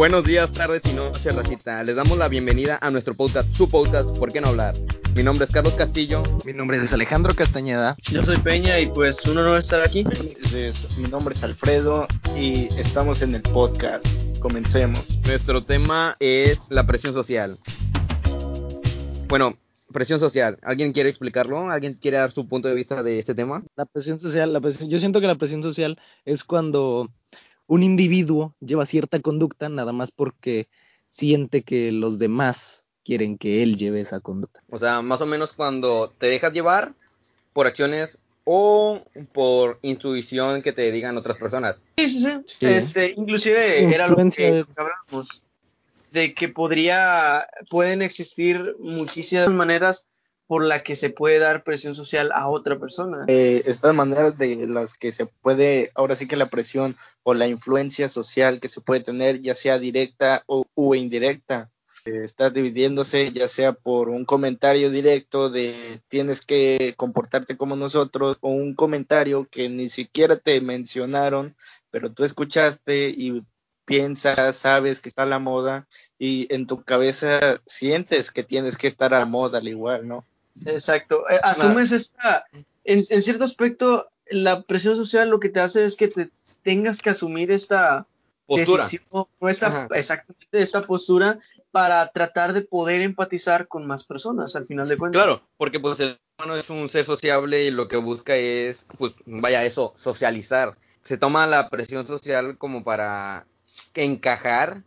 Buenos días, tardes y noches, racita. Les damos la bienvenida a nuestro podcast, su podcast, ¿Por qué no hablar? Mi nombre es Carlos Castillo. Mi nombre es Alejandro Castañeda. Yo soy Peña y pues un honor estar aquí. Mi nombre es Alfredo y estamos en el podcast. Comencemos. Nuestro tema es la presión social. Bueno, presión social. ¿Alguien quiere explicarlo? ¿Alguien quiere dar su punto de vista de este tema? La presión social, la presión, yo siento que la presión social es cuando un individuo lleva cierta conducta nada más porque siente que los demás quieren que él lleve esa conducta. O sea, más o menos cuando te dejas llevar por acciones o por intuición que te digan otras personas. Sí, sí, sí. Este, inclusive era lo que hablábamos de que podría pueden existir muchísimas maneras por la que se puede dar presión social a otra persona. Eh, estas maneras de las que se puede, ahora sí que la presión o la influencia social que se puede tener, ya sea directa o, o indirecta, eh, está dividiéndose ya sea por un comentario directo de tienes que comportarte como nosotros o un comentario que ni siquiera te mencionaron, pero tú escuchaste y piensas, sabes que está a la moda y en tu cabeza sientes que tienes que estar a moda al igual, ¿no? Exacto. Eh, asumes esta, en, cierto aspecto, la presión social lo que te hace es que te tengas que asumir esta postura, esta, exactamente esta postura para tratar de poder empatizar con más personas al final de cuentas. Claro, porque pues el humano es un ser sociable y lo que busca es, pues vaya eso, socializar. Se toma la presión social como para encajar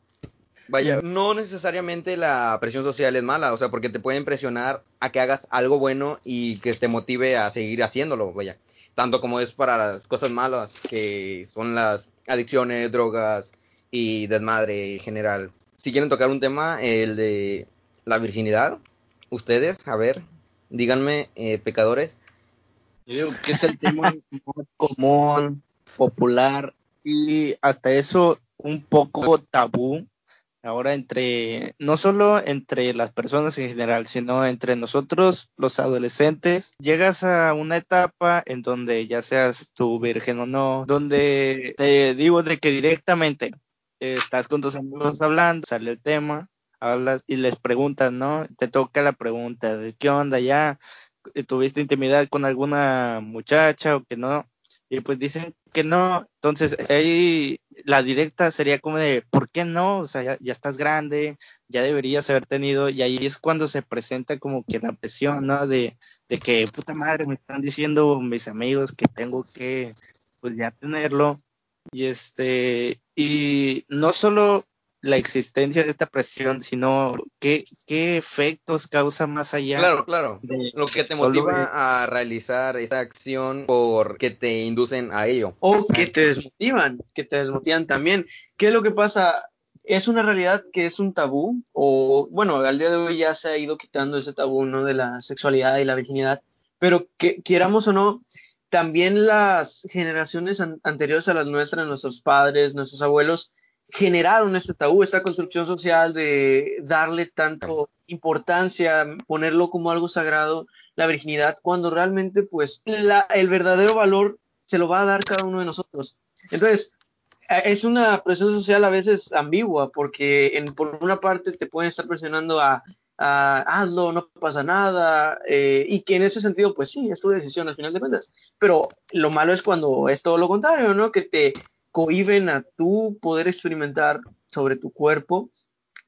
Vaya, no necesariamente la presión social es mala, o sea, porque te pueden presionar a que hagas algo bueno y que te motive a seguir haciéndolo, vaya. Tanto como es para las cosas malas, que son las adicciones, drogas y desmadre en general. Si quieren tocar un tema, el de la virginidad, ustedes, a ver, díganme, eh, pecadores. Yo creo que es el tema más común, popular y hasta eso un poco tabú ahora entre, no solo entre las personas en general, sino entre nosotros, los adolescentes, llegas a una etapa en donde ya seas tú virgen o no, donde te digo de que directamente estás con tus amigos hablando, sale el tema, hablas y les preguntas, ¿no? Te toca la pregunta de qué onda ya, tuviste intimidad con alguna muchacha o que no, y pues dicen que no, entonces ahí la directa sería como de, ¿por qué no? O sea, ya, estás grande, ya deberías haber tenido, y ahí es cuando se presenta como que la presión, ¿no? De, de que, puta madre, me están diciendo mis amigos que tengo que, pues ya tenerlo, y este, y no solo la existencia de esta presión, sino qué, qué efectos causa más allá. Claro, claro. Lo que te motiva a realizar esta acción porque te inducen a ello. O que te desmotivan, que te desmotivan también. ¿Qué es lo que pasa? Es una realidad que es un tabú, o bueno, al día de hoy ya se ha ido quitando ese tabú, ¿no? De la sexualidad y la virginidad, pero que quieramos o no, también las generaciones anteriores a las nuestras, nuestros padres, nuestros abuelos, generaron este tabú, esta construcción social de darle tanto importancia, ponerlo como algo sagrado, la virginidad, cuando realmente pues el verdadero valor se lo va a dar cada uno de nosotros. Entonces, es una presión social a veces ambigua, porque en, por una parte te pueden estar presionando a, hazlo, no pasa nada, eh, y que en ese sentido, pues sí, es tu decisión al final de cuentas. Pero lo malo es cuando es todo lo contrario, ¿no? Que te cohiben a tú poder experimentar sobre tu cuerpo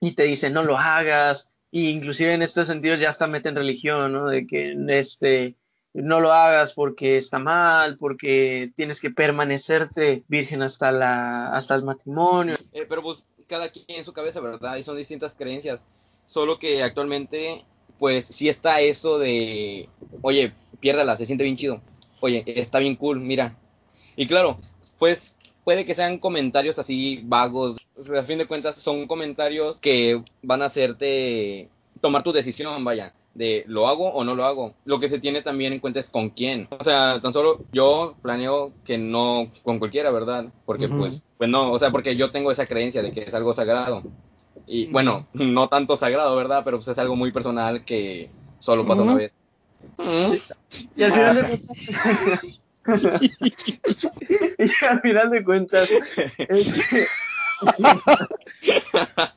y te dicen no lo hagas, e inclusive en este sentido ya hasta meten religión, ¿no? De que este no lo hagas porque está mal, porque tienes que permanecerte virgen hasta la hasta el matrimonio. Eh, pero pues cada quien en su cabeza, ¿verdad? Y son distintas creencias. Solo que actualmente, pues sí está eso de, oye, piérdala, se siente bien chido. Oye, está bien cool, mira. Y claro, pues puede que sean comentarios así vagos, pero a fin de cuentas son comentarios que van a hacerte tomar tu decisión, vaya, de lo hago o no lo hago. Lo que se tiene también en cuenta es con quién. O sea, tan solo yo planeo que no con cualquiera, ¿verdad? Porque pues, pues no, o sea, porque yo tengo esa creencia de que es algo sagrado. Y bueno, no tanto sagrado, ¿verdad? Pero pues es algo muy personal que solo pasa una vez. Y al final de y al final de cuentas,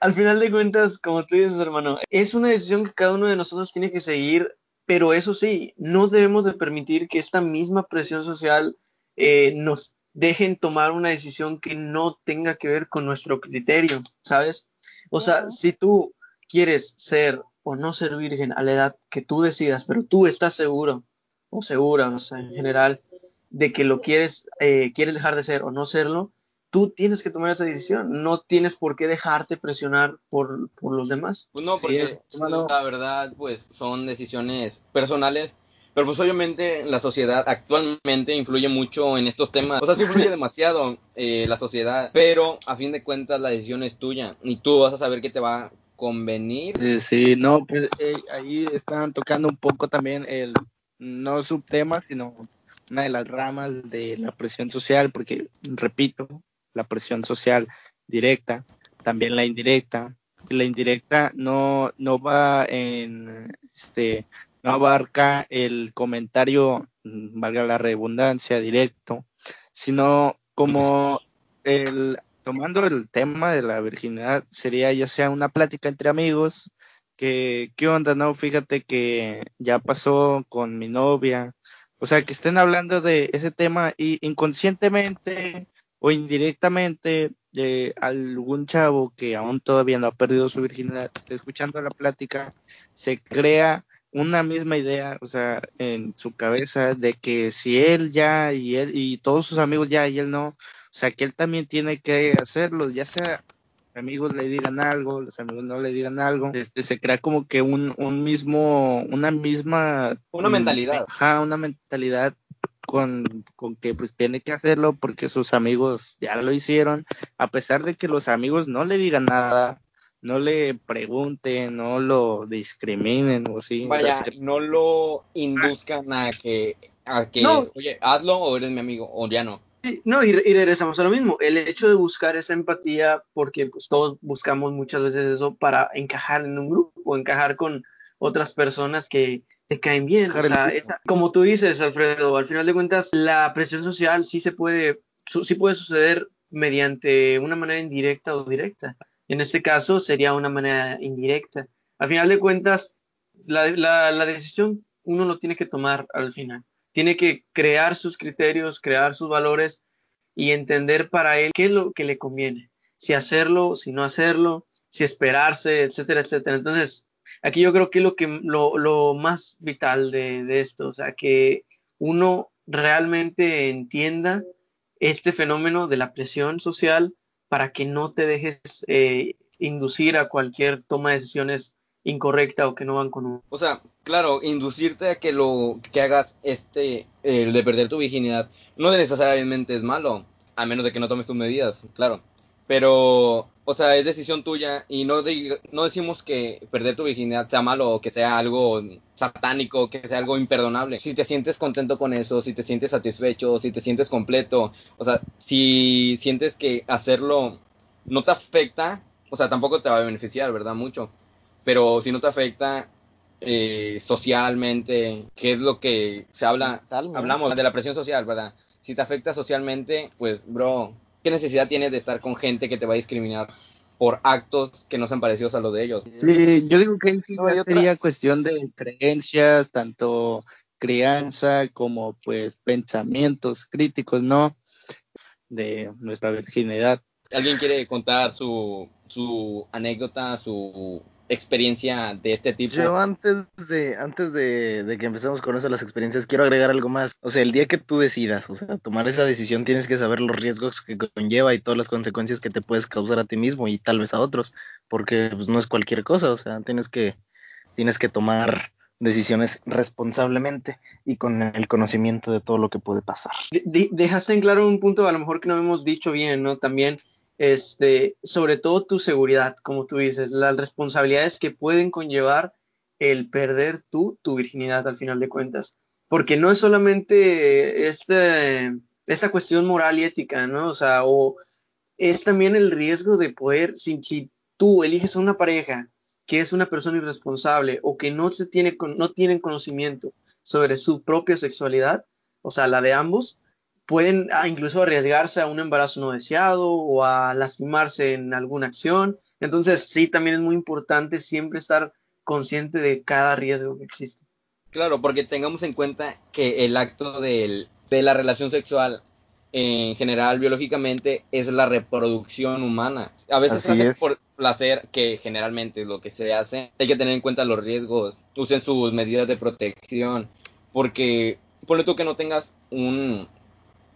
Al final de cuentas, como tú dices, hermano, es una decisión que cada uno de nosotros tiene que seguir, pero eso sí, no debemos de permitir que esta misma presión social eh, nos dejen tomar una decisión que no tenga que ver con nuestro criterio, ¿sabes? O sea, si tú quieres ser o no ser virgen a la edad que tú decidas, pero tú estás seguro segura, o sea, en general, de que lo quieres, eh, quieres dejar de ser o no serlo, tú tienes que tomar esa decisión. No tienes por qué dejarte presionar por, por los demás. Pues no, porque la verdad, pues son decisiones personales. Pero pues obviamente la sociedad actualmente influye mucho en estos temas. O sea, sí influye demasiado eh, la sociedad. Pero a fin de cuentas la decisión es tuya. Y tú vas a saber qué te va a convenir. sí, no, pues eh, ahí están tocando un poco también el, no subtema, sino una de las ramas de la presión social, porque, repito, la presión social directa, también la indirecta. La indirecta no, no va en, este, no abarca el comentario, mm, valga la redundancia, directo, sino como el, tomando el tema de la virginidad, sería ya sea una plática entre amigos, que, ¿qué onda, no? Fíjate que ya pasó con mi novia, o sea, que estén hablando de ese tema y inconscientemente o indirectamente de algún chavo que aún todavía no ha perdido su virginidad, escuchando la plática, se crea una misma idea, o sea, en su cabeza de que si él ya y él y todos sus amigos ya y él no, o sea, que él también tiene que hacerlo, ya sea amigos le digan algo, los amigos no le digan algo, este, se crea como que un, un mismo, una misma... Una mentalidad. Ajá, una mentalidad con, con, que pues tiene que hacerlo porque sus amigos ya lo hicieron, a pesar de que los amigos no le digan nada, no le pregunten, no lo discriminen o así. Vaya, no lo induzcan a que, a que oye, hazlo o eres mi amigo, o ya no. No, y, y, regresamos a lo mismo, el hecho de buscar esa empatía, porque pues todos buscamos muchas veces eso para encajar en un grupo, encajar con otras personas que te caen bien. O sea, como tú dices, Alfredo, al final de cuentas, la presión social sí se puede, sí puede suceder mediante una manera indirecta o directa. En este caso sería una manera indirecta. Al final de cuentas, la, la, la decisión uno lo tiene que tomar al final tiene que crear sus criterios, crear sus valores y entender para él qué es lo que le conviene, si hacerlo, si no hacerlo, si esperarse, etcétera, etcétera. Entonces, aquí yo creo que es lo, que, lo, más vital de, esto, o sea, que uno realmente entienda este fenómeno de la presión social para que no te dejes eh, inducir a cualquier toma de decisiones incorrecta o que no van con un... O sea, claro, inducirte a que lo que hagas este, el de perder tu virginidad, no necesariamente es malo, a menos de que no tomes tus medidas, claro. Pero, o sea, es decisión tuya y no, no decimos que perder tu virginidad sea malo o que sea algo satánico, que sea algo imperdonable. Si te sientes contento con eso, si te sientes satisfecho, si te sientes completo, o sea, si sientes que hacerlo no te afecta, o sea, tampoco te va a beneficiar, ¿verdad? Mucho pero si no te afecta eh, socialmente, ¿qué es lo que se habla? Hablamos de la presión social, ¿verdad? Si te afecta socialmente, pues, bro, ¿qué necesidad tienes de estar con gente que te va a discriminar por actos que no sean parecidos a los de ellos? Sí, yo digo que no, sería cuestión de creencias, tanto crianza como pues pensamientos críticos, ¿no? De nuestra virginidad. ¿Alguien quiere contar su, su anécdota, su experiencia de este tipo. Yo antes de, antes de, que empecemos con eso, las experiencias, quiero agregar algo más. O sea, el día que tú decidas, o sea, tomar esa decisión, tienes que saber los riesgos que conlleva y todas las consecuencias que te puedes causar a ti mismo y tal vez a otros, porque pues, no es cualquier cosa, o sea, tienes que, tienes que tomar decisiones responsablemente y con el conocimiento de todo lo que puede pasar. dejaste en claro un punto a lo mejor que no hemos dicho bien, ¿no? También este, sobre todo tu seguridad, como tú dices, las responsabilidades que pueden conllevar el perder tú tu virginidad al final de cuentas. Porque no es solamente este, esta cuestión moral y ética, ¿no? O sea, es también el riesgo de poder, si, si tú eliges a una pareja que es una persona irresponsable o que no, se tiene, no tienen conocimiento sobre su propia sexualidad, o sea, la de ambos, pueden ah, incluso arriesgarse a un embarazo no deseado o a lastimarse en alguna acción. Entonces, sí, también es muy importante siempre estar consciente de cada riesgo que existe. Claro, porque tengamos en cuenta que el acto del, de la relación sexual en general biológicamente es la reproducción humana. A veces se hace por placer, que generalmente es lo que se hace. Hay que tener en cuenta los riesgos, usen sus medidas de protección, porque ponle tú que no tengas un,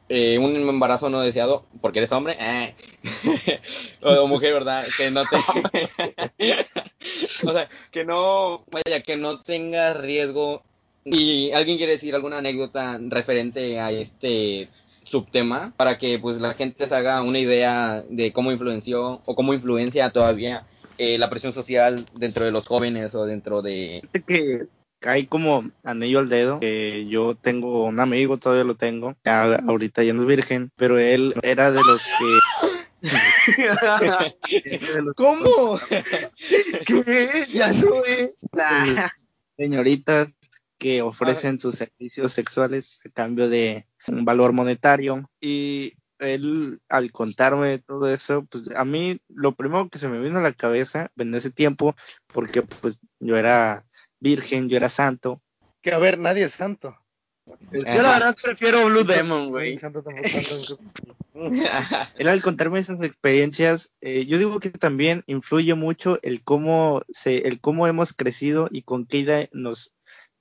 eh, un embarazo no deseado, porque eres hombre, eh. o, mujer, ¿verdad? Que no te... o sea, que no, vaya, que no tengas riesgo. Y alguien quiere decir alguna anécdota referente a este subtema para que pues la gente se haga una idea de cómo influenció o cómo influencia todavía eh, la presión social dentro de los jóvenes o dentro de que cae como anillo al dedo que yo tengo un amigo todavía lo tengo ahorita ya no es virgen pero él era de los que ¿Cómo? ¿Qué? Ya no es. Señoritas que ofrecen sus servicios sexuales a cambio de un valor monetario y él al contarme todo eso, pues a mí lo primero que se me vino a la cabeza en ese tiempo, porque pues yo era virgen, yo era santo. Que a ver, nadie es santo. Yo la verdad prefiero Blue Demon, güey. Él al contarme esas experiencias, eh, yo digo que también influye mucho el cómo se, el cómo hemos crecido y con qué idea nos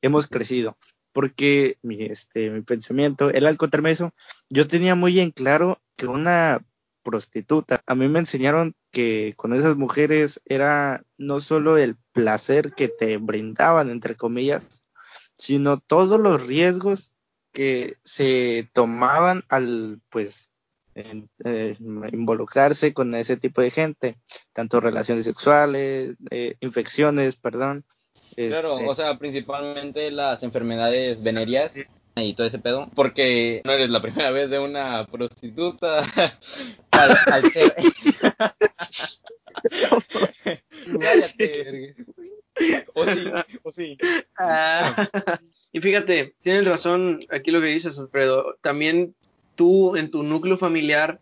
hemos crecido. Porque mi, este, mi pensamiento, él al contarme eso, yo tenía muy en claro que una prostituta, a mí me enseñaron que con esas mujeres era no solo el placer que te brindaban, entre comillas, sino todos los riesgos que se tomaban al, pues, eh, involucrarse con ese tipo de gente, tanto relaciones sexuales, eh, infecciones, perdón, Claro, este, o sea, principalmente las enfermedades venéreas y todo ese pedo, porque no eres la primera vez de una prostituta. Al, ser... o sí, o sí. Ah, y fíjate, tienes razón aquí lo que dices, Alfredo. También tú en tu núcleo familiar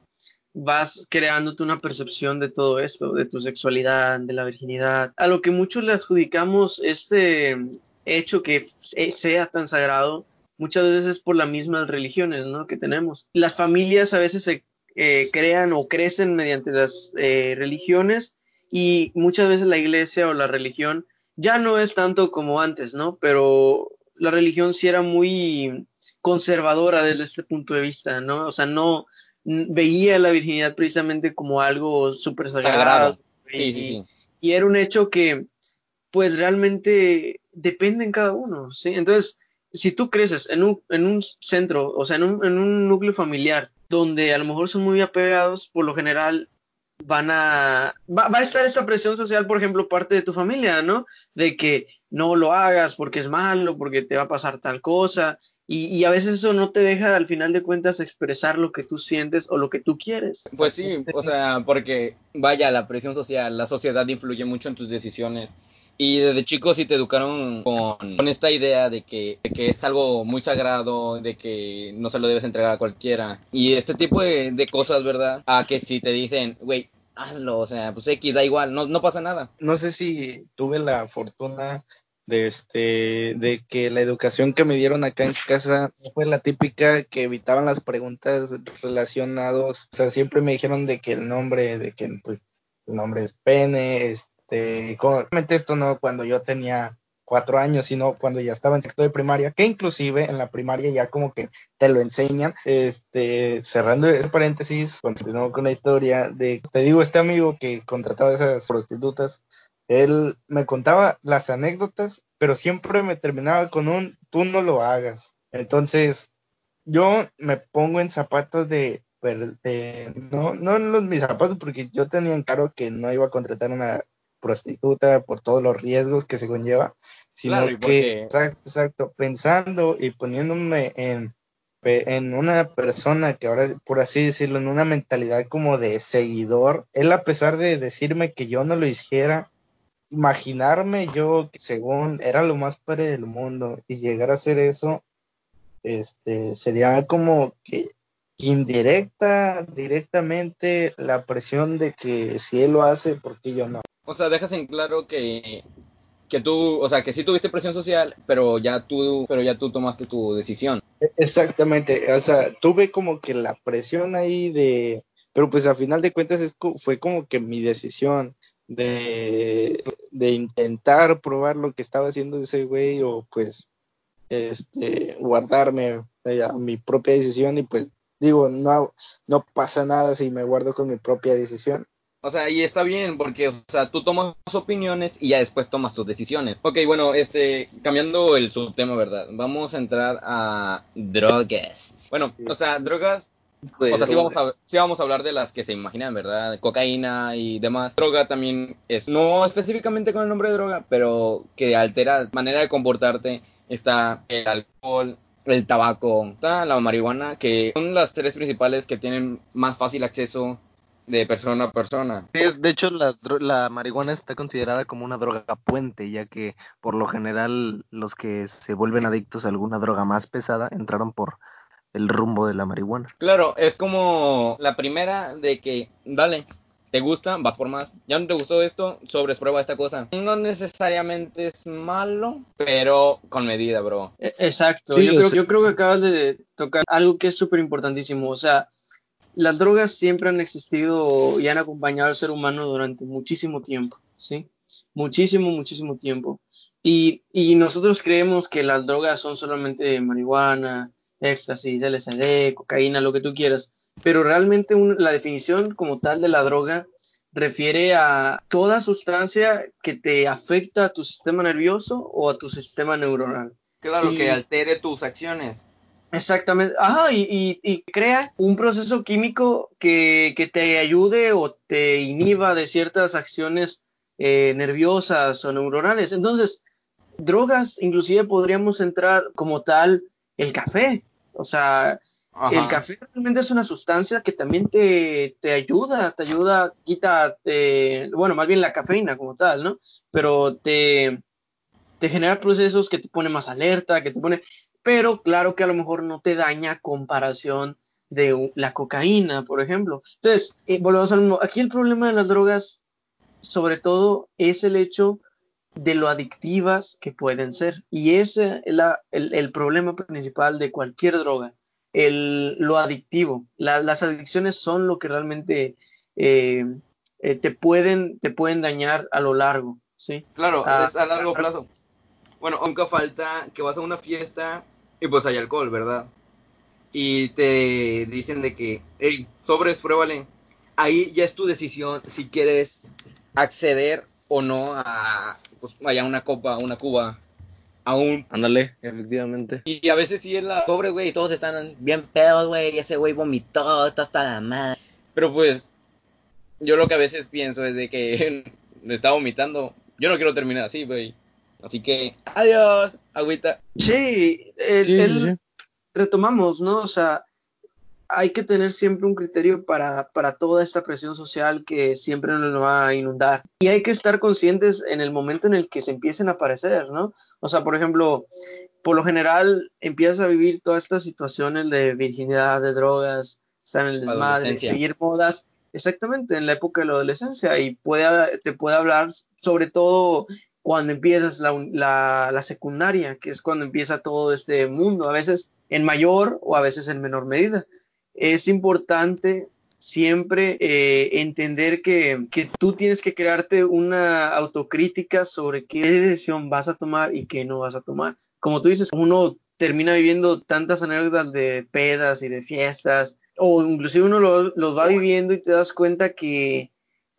vas creándote una percepción de todo esto, de tu sexualidad, de la virginidad, a lo que muchos le adjudicamos este hecho que sea tan sagrado, muchas veces por las mismas religiones ¿no? que tenemos. Las familias a veces se eh, crean o crecen mediante las eh, religiones y muchas veces la iglesia o la religión ya no es tanto como antes, ¿no? Pero la religión sí era muy conservadora desde este punto de vista, ¿no? O sea, no, veía la virginidad precisamente como algo súper sagrado. Y, era un hecho que, pues realmente depende en cada uno, ¿sí? Entonces, si tú creces en un, en un centro, o sea, en un, en un núcleo familiar, donde a lo mejor son muy apegados, por lo general van a va, va, a estar esa presión social, por ejemplo, parte de tu familia, ¿no? De que no lo hagas porque es malo, porque te va a pasar tal cosa, y, a veces eso no te deja al final de cuentas expresar lo que tú sientes o lo que tú quieres. Pues sí, o sea, porque vaya, la presión social, la sociedad influye mucho en tus decisiones. Y desde chico sí te educaron con, esta idea de que, es algo muy sagrado, de que no se lo debes entregar a cualquiera. Y este tipo de, de cosas, ¿verdad? A que si te dicen, güey, hazlo, o sea, pues X, da igual, no, no pasa nada. No sé si tuve la fortuna de este de que la educación que me dieron acá en casa fue la típica que evitaban las preguntas relacionados, o sea, siempre me dijeron de que el nombre, de que pues el nombre es pene, este, realmente esto no cuando yo tenía cuatro años, sino cuando ya estaba en sexto de primaria, que inclusive en la primaria ya como que te lo enseñan. Este, cerrando ese paréntesis, continuó con la historia de, te digo, este amigo que contrataba a esas prostitutas, él me contaba las anécdotas, pero siempre me terminaba con un tú no lo hagas. Entonces, yo me pongo en zapatos de, no, no en los, mis zapatos, porque yo tenía en claro que no iba a contratar una prostituta por todos los riesgos que se conlleva, sino que, exacto, exacto, pensando y poniéndome en, en una persona que ahora, por así decirlo, en una mentalidad como de seguidor, él a pesar de decirme que yo no lo hiciera, imaginarme yo que según era lo más padre del mundo y llegar a hacer eso, este, sería como que indirecta, directamente, la presión de que si él lo hace, ¿por qué yo no? O sea, dejas en claro que, que tú, o sea, que sí tuviste presión social, pero ya tú, pero ya tú tomaste tu decisión. Exactamente, o sea, tuve como que la presión ahí de, pero pues a final de cuentas es, fue como que mi decisión de, de intentar probar lo que estaba haciendo ese güey o pues este guardarme mi propia decisión y pues digo, no, no pasa nada si me guardo con mi propia decisión. O sea, y está bien, porque, o sea, tú tomas opiniones y ya después tomas tus decisiones. Ok, bueno, este, cambiando el subtema, ¿verdad? Vamos a entrar a drogas. Bueno, o sea, drogas o sea, sí vamos, a, sí vamos a hablar de las que se imaginan, ¿verdad? Cocaína y demás. Droga también es, no específicamente con el nombre de droga, pero que altera manera de comportarte. Está el alcohol, el tabaco, está la marihuana, que son las tres principales que tienen más fácil acceso de persona a persona. de hecho, la, la, marihuana está considerada como una droga puente, ya que por lo general los que se vuelven adictos a alguna droga más pesada entraron por el rumbo de la marihuana. Claro, es como la primera de que, dale, te gusta, vas por más. Ya no te gustó esto, sobres prueba esta cosa. No necesariamente es malo, pero con medida, bro. E, exacto, yo, creo, yo creo que acabas de tocar algo que es súper importantísimo. O sea, las drogas siempre han existido y han acompañado al ser humano durante muchísimo tiempo, ¿sí? Muchísimo, muchísimo tiempo. Y, y nosotros creemos que las drogas son solamente marihuana, éxtasis, LSD, cocaína, lo que tú quieras. Pero realmente la definición como tal de la droga refiere a toda sustancia que te afecta a tu sistema nervioso o a tu sistema neuronal. Claro, que altere tus acciones. Exactamente. Ajá, y, y, crea un proceso químico que, que, te ayude o te inhiba de ciertas acciones eh, nerviosas o neuronales. Entonces, drogas, inclusive podríamos entrar como tal el café. O sea, el café realmente es una sustancia que también te, ayuda, te ayuda, quita, eh, bueno, más bien la cafeína como tal, ¿no? Pero te, te genera procesos que te pone más alerta, que te pone, pero claro que a lo mejor no te daña comparación de la cocaína, por ejemplo. Entonces, eh, volvemos al mismo. Aquí el problema de las drogas, sobre todo, es el hecho de lo adictivas que pueden ser. Y ese es el, problema principal de cualquier droga, el, lo adictivo. las adicciones son lo que realmente eh, eh, te, pueden, te pueden dañar a lo largo. ¿sí? Claro, ah, a largo plazo. Bueno, nunca falta que vas a una fiesta y pues hay alcohol, ¿verdad? Y te dicen de que, hey, sobres, pruébale. Ahí ya es tu decisión si quieres acceder o no a pues vaya una copa, una cuba, aún. Ándale, efectivamente. Y a veces sí es la pobre, güey, todos están bien pedos, güey, ese güey vomitó, está hasta la madre. Pero pues, yo lo que a veces pienso es de que me está vomitando. Yo no quiero terminar así, güey. Así que, adiós, agüita. Sí, el, retomamos, ¿no? O sea, hay que tener siempre un criterio para, toda esta presión social que siempre nos va a inundar. Y hay que estar conscientes en el momento en el que se empiecen a aparecer, ¿no? O sea, por ejemplo, por lo general empiezas a vivir todas estas situaciones de virginidad, de drogas, estar en el desmadre, seguir modas, exactamente, en la época de la adolescencia y puede, te puede hablar sobre todo cuando empiezas la, la secundaria, que es cuando empieza todo este mundo, a veces en mayor o a veces en menor medida es importante siempre eh, entender que, tú tienes que crearte una autocrítica sobre qué decisión vas a tomar y qué no vas a tomar. Como tú dices, uno termina viviendo tantas anécdotas de pedas y de fiestas, o inclusive uno los va viviendo y te das cuenta que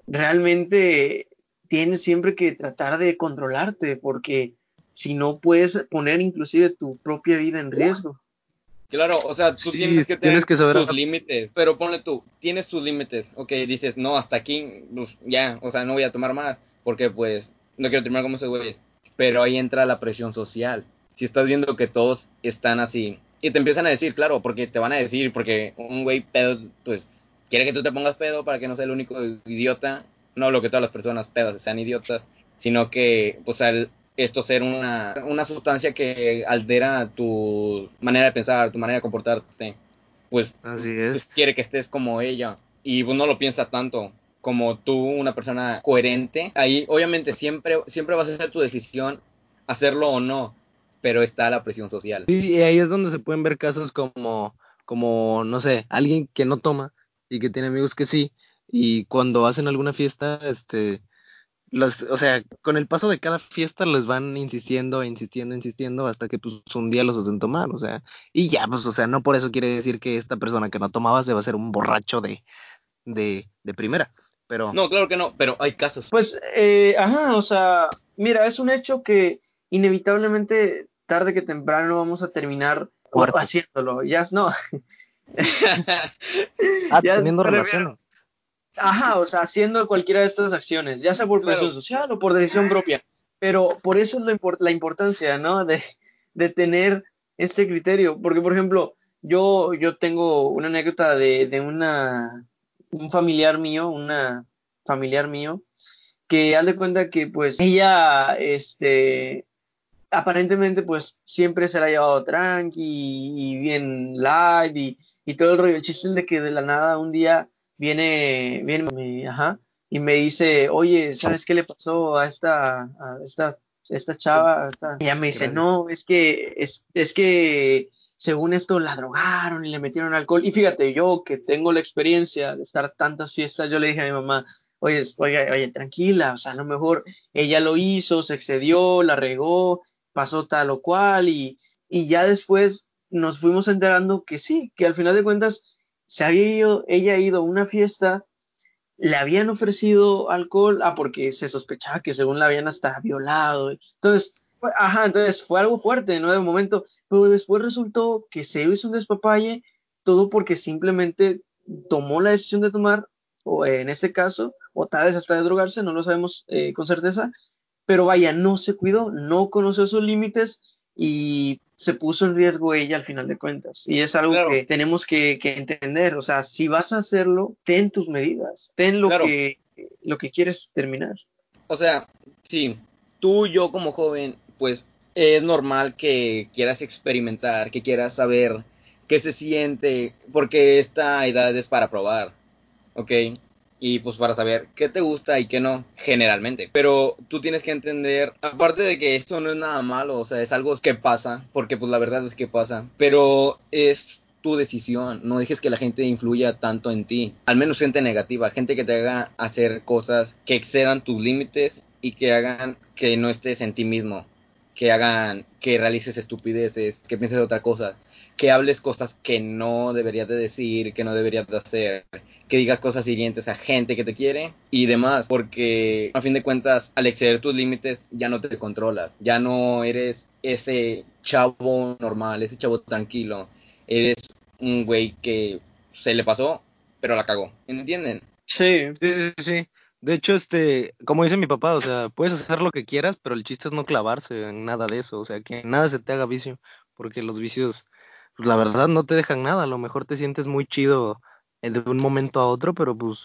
realmente tienes siempre que tratar de controlarte, porque si no puedes poner inclusive tu propia vida en riesgo. Claro, o sea, tú tienes que tener tus límites, pero ponle tú, tienes tus límites, ok, dices, no, hasta aquí, pues, ya, o sea, no voy a tomar más, porque pues no quiero terminar como ese güey, pero ahí entra la presión social, si estás viendo que todos están así, y te empiezan a decir, claro, porque te van a decir, porque un güey pedo, pues, quiere que tú te pongas pedo para que no sea el único idiota, no lo que todas las personas pedas sean idiotas, sino que, pues, al, esto ser una, sustancia que altera tu manera de pensar, tu manera de comportarte. pues, Así pues, es. quiere que estés como ella y pues, no lo piensa tanto como tú, una persona coherente. Ahí, obviamente, siempre, siempre va a ser tu decisión hacerlo o no, pero está la presión social. Sí, y ahí es donde se pueden ver casos como, como, no sé, alguien que no toma y que tiene amigos que sí, y cuando hacen alguna fiesta, este, los, o sea, con el paso de cada fiesta les van insistiendo, insistiendo, insistiendo, hasta que pues un día los hacen tomar, o sea, y ya, pues, o sea, no por eso quiere decir que esta persona que no tomaba se va a ser un borracho de, de, de primera, pero... No, claro que no, pero hay casos. Pues, eh, ajá, o sea, mira, es un hecho que inevitablemente tarde que temprano vamos a terminar haciéndolo. Ya es- no. Ah, Ya teniendo relaciones. Ajá, o sea, haciendo cualquiera de estas acciones, ya sea por Claro. presión social o por decisión propia. Pero por eso es la importancia, ¿no? De, de tener este criterio. Porque, por ejemplo, yo, yo tengo una anécdota de, de una, un familiar mío, una familiar mío, que haz de cuenta que, pues, ella, este, aparentemente, pues, siempre se la ha llevado tranqui y bien light y, y todo el rollo. El chiste es de que de la nada un día viene, viene, me- ajá, y me dice, oye, ¿sabes qué le pasó a esta, a esta, esta chava? A esta-". Y ella me dice, no, es que, es, es que según esto la drogaron y le metieron alcohol. Y fíjate, yo que tengo la experiencia de estar tantas fiestas, yo le dije a mi mamá, oye, oiga, oye, tranquila, o sea, a lo mejor ella lo hizo, se excedió, la regó, pasó tal o cual, y, y ya después nos fuimos enterando que sí, que al final de cuentas se había ido, ella ha ido a una fiesta, le habían ofrecido alcohol, ah, porque se sospechaba que según la habían hasta violado. Entonces, ajá, entonces fue algo fuerte, ¿no? De momento, pero después resultó que se hizo un despapalle, todo porque simplemente tomó la decisión de tomar, o en este caso, o tal vez hasta de drogarse, no lo sabemos eh, con certeza, pero vaya, no se cuidó, no conoció sus límites y se puso en riesgo ella al final de cuentas. Y es algo Claro. que tenemos que, que entender. O sea, si vas a hacerlo, ten tus medidas, ten lo, Claro. que, lo que quieres terminar. O sea, sí, tú, yo como joven, pues es normal que quieras experimentar, que quieras saber qué se siente, porque esta edad es para probar, ¿ok? Y pues para saber qué te gusta y qué no, generalmente. Pero tú tienes que entender, aparte de que esto no es nada malo, o sea, es algo que pasa, porque pues la verdad es que pasa, pero es tu decisión, no dejes que la gente influya tanto en ti, al menos gente negativa, gente que te haga hacer cosas que excedan tus límites y que hagan que no estés en ti mismo, que hagan que realices estupideces, que pienses otra cosa, que hables cosas que no deberías de decir, que no deberías de hacer, que digas cosas hirientes a gente que te quiere y demás, porque a fin de cuentas al exceder tus límites ya no te controlas, ya no eres ese chavo normal, ese chavo tranquilo, eres un güey que se le pasó, pero la cagó, ¿entienden? Sí, Sí, sí. De hecho, este, como dice mi papá, o sea, puedes hacer lo que quieras, pero el chiste es no clavarse en nada de eso, o sea, que nada se te haga vicio, porque los vicios, pues la verdad no te dejan nada, a lo mejor te sientes muy chido eh, de un momento a otro, pero pues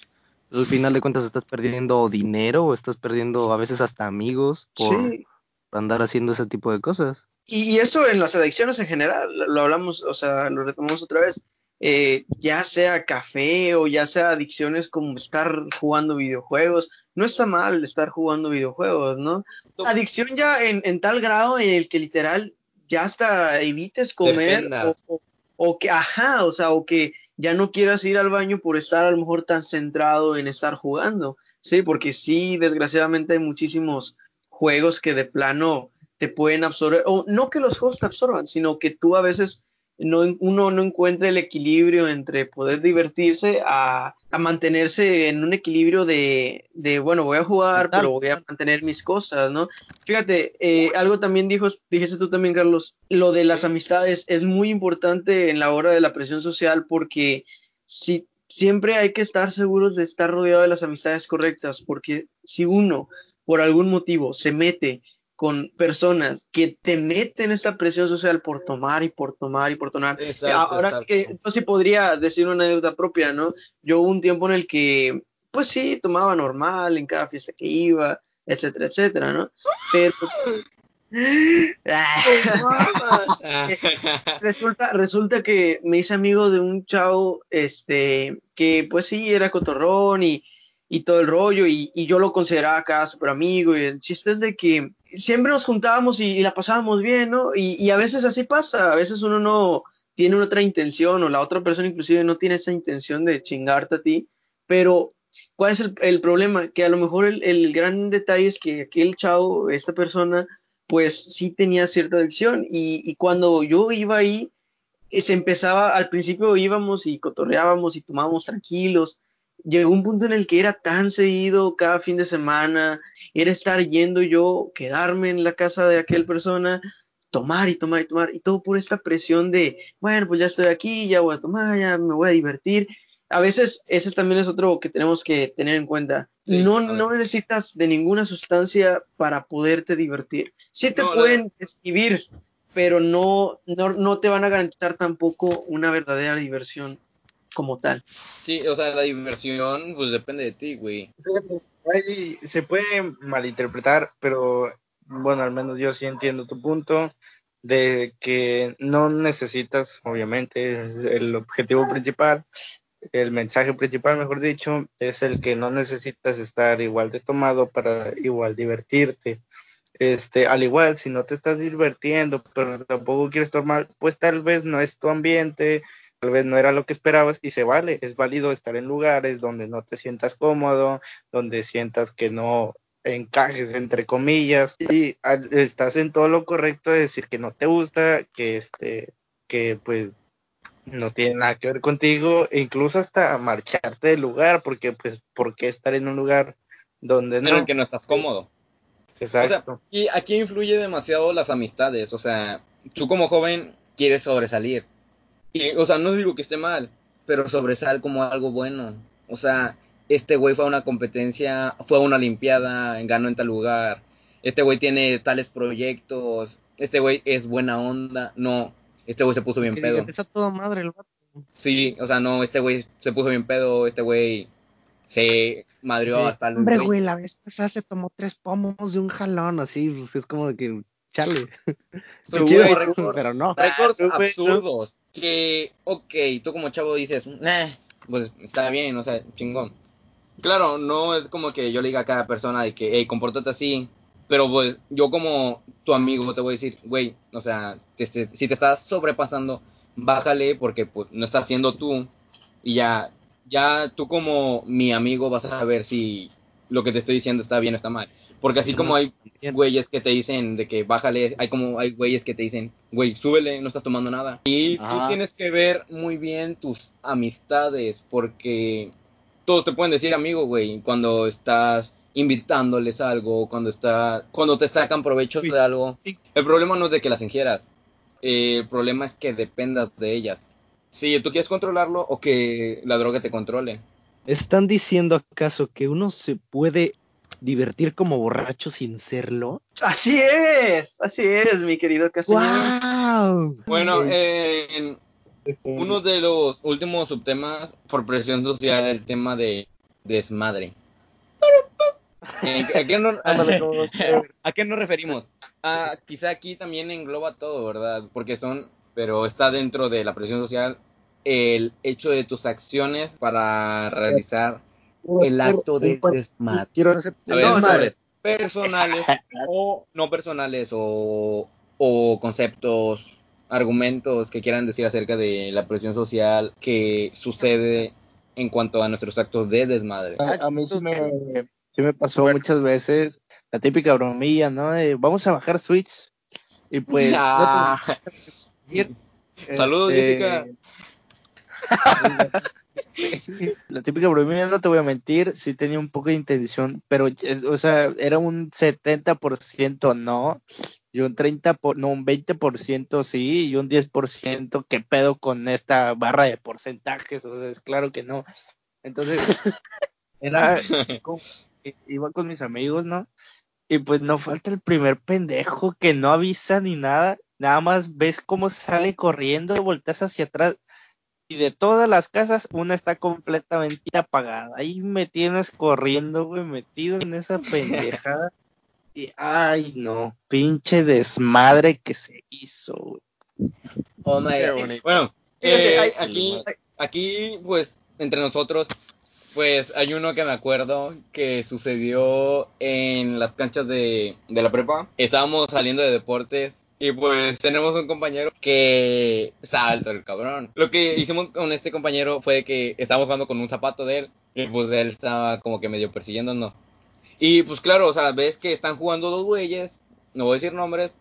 al final de cuentas estás perdiendo dinero o estás perdiendo a veces hasta amigos por sí. andar haciendo ese tipo de cosas. Y, y eso en las adicciones en general, lo, lo hablamos, o sea, lo retomamos otra vez, eh, ya sea café o ya sea adicciones como estar jugando videojuegos, no está mal estar jugando videojuegos, ¿no? Adicción ya en, en tal grado en el que literal ya hasta evites comer o, Dependas. o- o que, ajá, o sea, o que ya no quieras ir al baño por estar a lo mejor tan centrado en estar jugando, ¿sí? Porque sí, desgraciadamente hay muchísimos juegos que de plano te pueden absorber, o no que los juegos te absorban, sino que tú a veces no, uno no encuentra el equilibrio entre poder divertirse a, a mantenerse en un equilibrio de, de, bueno, voy a jugar, pero voy a mantener mis cosas, ¿no? Fíjate, eh, algo también dijo, dijiste tú también, Carlos, lo de las amistades es muy importante en la hora de la presión social porque si siempre hay que estar seguros de estar rodeado de las amistades correctas, porque si uno por algún motivo se mete con personas que te meten esta presión social por tomar y por tomar y por tomar. Exacto, Ahora sí que exacto. yo sí podría decir una anécdota propia, ¿no? Yo hubo un tiempo en el que, pues sí, tomaba normal en cada fiesta que iba, etcétera, etcétera, ¿no? Pero resulta, resulta que me hice amigo de un chavo, este, que pues sí, era cotorrón y, y todo el rollo, y, y yo lo consideraba acá súper amigo, y el chiste es de que siempre nos juntábamos y, y la pasábamos bien, ¿no? Y, y, a veces así pasa, a veces uno no tiene otra intención, o la otra persona inclusive no tiene esa intención de chingarte a ti, pero ¿cuál es el, problema? Que a lo mejor el, el gran detalle es que aquel chavo, esta persona, pues sí tenía cierta adicción y, y, cuando yo iba ahí, eh, se empezaba, al principio íbamos y cotorreábamos y tomábamos tranquilos, llegó un punto en el que era tan seguido cada fin de semana, era estar yendo yo, quedarme en la casa de aquel persona, tomar y tomar y tomar, y todo por esta presión de, bueno, pues ya estoy aquí, ya voy a tomar, ya me voy a divertir, a veces ese también es otro que tenemos que tener en cuenta. Sí, no, no necesitas de ninguna sustancia para poderte divertir. Sí te no, pueden escribir, pero no, no, no te van a garantizar tampoco una verdadera diversión como tal. Sí, o sea, la diversión pues depende de ti, güey. Ahí se puede malinterpretar, pero bueno, al menos yo sí entiendo tu punto de que no necesitas, obviamente, el objetivo principal el mensaje principal, mejor dicho, es el que no necesitas estar igual de tomado para igual divertirte. Este, al igual, si no te estás divirtiendo, pero tampoco quieres tomar, pues tal vez no es tu ambiente, tal vez no era lo que esperabas y se vale, es válido estar en lugares donde no te sientas cómodo, donde sientas que no encajes entre comillas y estás en todo lo correcto de decir que no te gusta, que este que pues no tiene nada que ver contigo, e incluso hasta marcharte del lugar, porque pues, ¿por qué estar en un lugar donde no? En el que no estás cómodo. Exacto. O sea, y aquí influye demasiado las amistades, o sea, tú como joven quieres sobresalir. Y, o sea, no digo que esté mal, pero sobresal como algo bueno. O sea, este güey fue a una competencia, fue a una limpiada, ganó en tal lugar. Este güey tiene tales proyectos, este güey es buena onda. No, este güey se puso bien pedo. Está toda madre el vato. Sí, o sea, no, este güey se puso bien pedo, este güey se madrió Sí, hasta el Hombre, güey. güey, la vez pasada se tomó tres pomos de un jalón, así, pues es como de que, chale. Güey, récords, pero no. récords Ah, güey, absurdos. Que, ok, tú como chavo dices, nah, pues está bien, o sea, chingón. Claro, no es como que yo le diga a cada persona de que, hey, compórtate así. Pero pues yo como tu amigo te voy a decir, güey, o sea, te- te- si te estás sobrepasando, bájale porque pues no estás siendo tú. Y ya, ya tú como mi amigo vas a ver si lo que te estoy diciendo está bien o está mal. Porque así como hay güeyes que te dicen de que bájale, hay como hay güeyes que te dicen, güey, súbele, no estás tomando nada. Y tú Ajá. tienes que ver muy bien tus amistades, porque todos te pueden decir amigo, güey, cuando estás invitándoles algo, cuando está, cuando te sacan provecho de algo. El problema no es de que las ingieras, eh, el problema es que dependas de ellas. Si tú quieres controlarlo o que la droga te controle. ¿Están diciendo acaso que uno se puede divertir como borracho sin serlo? Así es, así es, mi querido Castañeda. ¡Wow! Bueno, eh, en uno de los últimos subtemas por presión social, el tema de desmadre. ¿A qué, no- ¿A qué nos referimos? Ah, quizá aquí también engloba todo, ¿verdad? Porque son, pero está dentro de la presión social el hecho de tus acciones para realizar el acto de desmadre. No, personales o no personales o, o conceptos, argumentos que quieran decir acerca de la presión social que sucede en cuanto a nuestros actos de desmadre. A, a mí sí me, sí me pasó muchas veces la típica bromilla, ¿no? De, vamos a bajar Switch. Y pues. Ah, no te- Saludos, este, Jessica. La típica bromilla, no te voy a mentir, sí tenía un poco de intención, pero, o sea, era un 70% no, y un 30%, por, no, un 20% sí, y un 10% qué pedo con esta barra de porcentajes, o sea, es claro que no. Entonces, era, como iba con mis amigos, ¿no? Y pues no falta el primer pendejo que no avisa ni nada, nada más ves cómo sale corriendo, volteas hacia atrás y de todas las casas, una está completamente apagada. Ahí me tienes corriendo, güey, metido en esa pendejada. Y, ay, no, pinche desmadre que se hizo, güey. Oh my God. bonito. Bueno, Fíjate, eh, hay- aquí, aquí, pues, entre nosotros, pues, hay uno que me acuerdo que sucedió en las canchas de, de la prepa. Estábamos saliendo de deportes y, pues, tenemos un compañero que salta el cabrón. Lo que hicimos con este compañero fue que estábamos jugando con un zapato de él y, pues, él estaba como que medio persiguiéndonos. Y, pues, claro, o sea, ves que están jugando dos güeyes, no voy a decir nombres,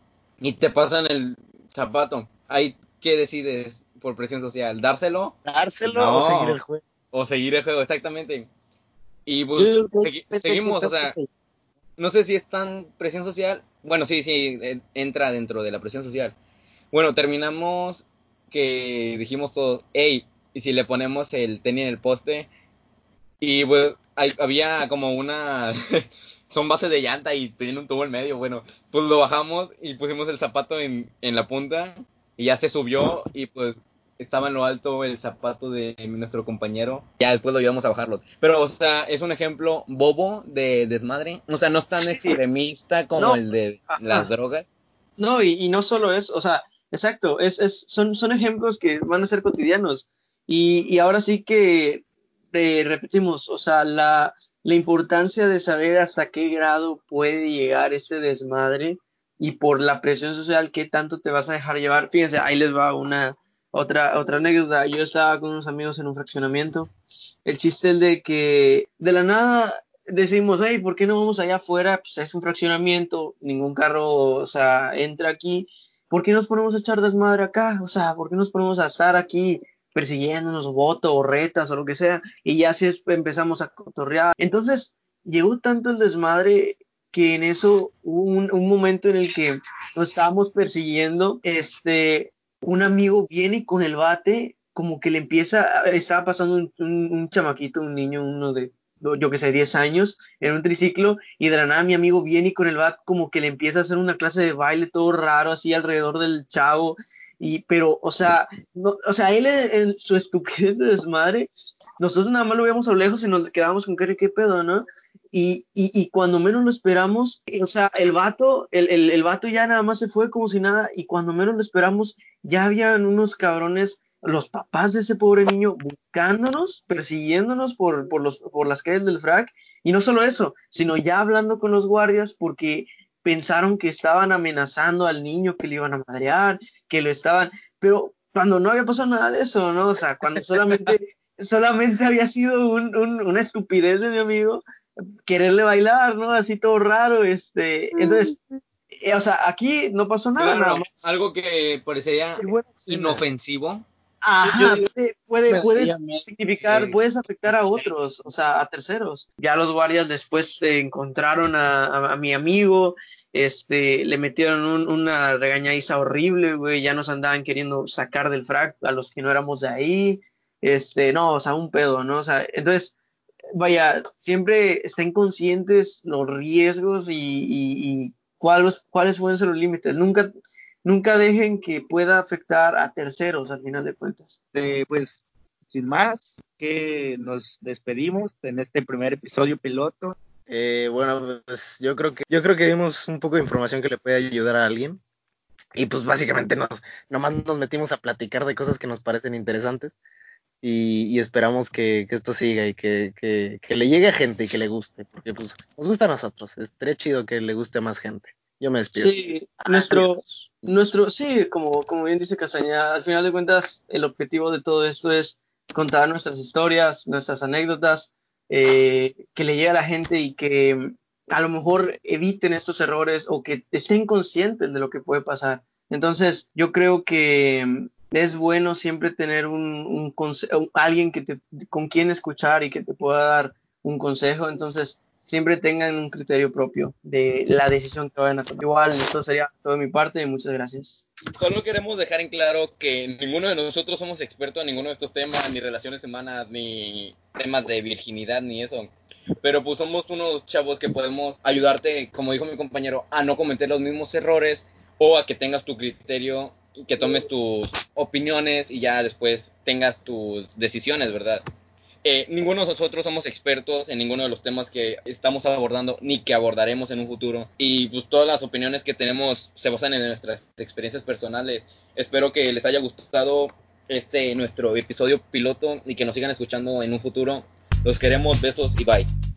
y te pasan el zapato. Ahí, ¿qué decides por presión social? ¿Dárselo ¿Dárselo No. o seguir el juego? o seguir el juego? Exactamente. Y pues que segui- seguimos, o sea, no sé si es tan presión social. Bueno, sí, sí, eh, entra dentro de la presión social. Bueno, terminamos que dijimos todos, hey, y si le ponemos el tenis en el poste, y pues hay- había como una, son bases de llanta y tiene un tubo en medio, bueno, pues lo bajamos y pusimos el zapato en, en la punta y ya se subió y pues estaba en lo alto el zapato de nuestro compañero. Ya después lo íbamos a bajarlo. Pero, o sea, es un ejemplo bobo de desmadre. O sea, no es tan extremista como No. el de Ajá. las drogas. No, y, y no solo eso, o sea, exacto, es, es, son, son ejemplos que van a ser cotidianos. Y, y ahora sí que eh, repetimos, o sea, la, la importancia de saber hasta qué grado puede llegar este desmadre y por la presión social, qué tanto te vas a dejar llevar. Fíjense, ahí les va una otra, otra anécdota. Yo estaba con unos amigos en un fraccionamiento. El chiste es de que de la nada decimos, hey, ¿por qué no vamos allá afuera? Pues es un fraccionamiento, ningún carro, o sea, entra aquí. ¿Por qué nos ponemos a echar desmadre acá? O sea, ¿por qué nos ponemos a estar aquí persiguiéndonos, voto, o retas, o lo que sea? Y ya así es- empezamos a cotorrear. Entonces, llegó tanto el desmadre que en eso hubo un, un momento en el que nos estábamos persiguiendo, este, un amigo viene con el bate, como que le empieza, estaba pasando un, un- chamaquito, un niño, uno de, yo que sé, 10 años, en un triciclo, y de la nada mi amigo viene y con el bat como que le empieza a hacer una clase de baile todo raro, así alrededor del chavo, y, pero, o sea, no, o sea, él en, en su estupidez de desmadre, nosotros nada más lo veíamos a lo lejos y nos quedábamos con qué, qué pedo, ¿no? Y, y, y cuando menos lo esperamos, eh, o sea, el vato, el, el, el vato ya nada más se fue como si nada, y cuando menos lo esperamos, ya habían unos cabrones, los papás de ese pobre niño, buscándonos, persiguiéndonos por, por, los, por las calles del frac, y no solo eso, sino ya hablando con los guardias porque pensaron que estaban amenazando al niño, que le iban a madrear, que lo estaban, pero cuando no había pasado nada de eso, ¿no? O sea, cuando solamente, solamente había sido un, un, una estupidez de mi amigo quererle bailar, ¿no? Así todo raro, este, entonces, eh, o sea, aquí no pasó nada, Claro, nada más. algo que parecería escena. inofensivo. Ajá, puede, puede, puede significar, eh, puedes afectar a otros, o sea, a terceros. Ya los guardias después eh, encontraron a, a- a mi amigo, este, le metieron un- una regañadiza horrible, güey, ya nos andaban queriendo sacar del frac a los que no éramos de ahí, este, no, o sea, un pedo, ¿no? O sea, entonces, vaya, siempre estén conscientes los riesgos y, y- y cuáles, cuáles pueden ser los límites. Nunca, nunca dejen que pueda afectar a terceros al final de cuentas. eh, pues sin más, que nos despedimos en este primer episodio piloto. Eh, bueno, pues yo creo que yo creo que dimos un poco de información que le puede ayudar a alguien. Y pues básicamente nos, nomás nos metimos a platicar de cosas que nos parecen interesantes. Y, y esperamos que, que esto siga y que, que, que le llegue a gente y que le guste. Porque pues nos gusta a nosotros. Estaría chido que le guste a más gente. Yo me despido. Sí, nuestro, nuestro, sí, como, como bien dice Castañeda, al final de cuentas, el objetivo de todo esto es contar nuestras historias, nuestras anécdotas, eh, que le llegue a la gente y que a lo mejor eviten estos errores o que estén conscientes de lo que puede pasar. Entonces, yo creo que es bueno siempre tener un, un conse- un- alguien que te, con quien escuchar y que te pueda dar un consejo. Entonces, siempre tengan un criterio propio de la decisión que vayan a tomar. Igual, esto sería todo de mi parte. Muchas gracias. Solo queremos dejar en claro que ninguno de nosotros somos expertos en ninguno de estos temas, ni relaciones humanas, ni temas de virginidad, ni eso. Pero pues somos unos chavos que podemos ayudarte, como dijo mi compañero, a no cometer los mismos errores o a que tengas tu criterio, que tomes tus opiniones y ya después tengas tus decisiones, ¿verdad? Eh, ninguno de nosotros somos expertos en ninguno de los temas que estamos abordando ni que abordaremos en un futuro. Y pues todas las opiniones que tenemos se basan en nuestras experiencias personales. Espero que les haya gustado este nuestro episodio piloto y que nos sigan escuchando en un futuro. Los queremos, besos y bye.